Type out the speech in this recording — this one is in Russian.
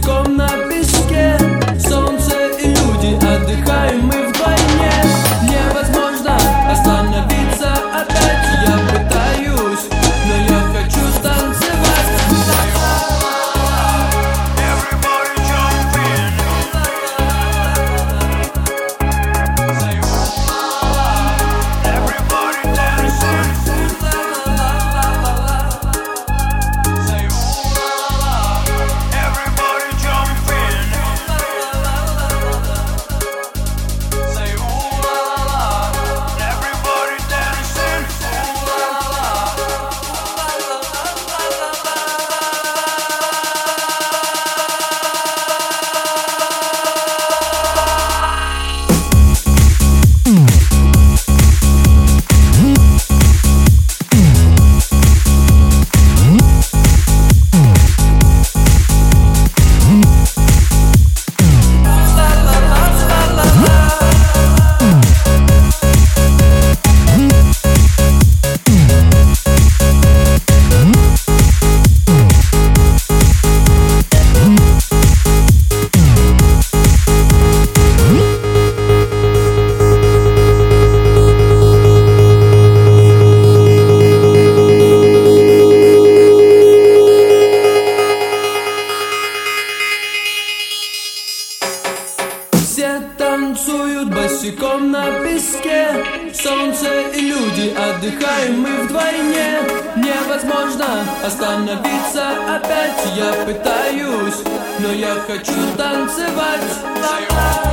come вдалеке Солнце и люди, отдыхаем мы вдвойне. Невозможно остановиться опять. Я пытаюсь, но я хочу танцевать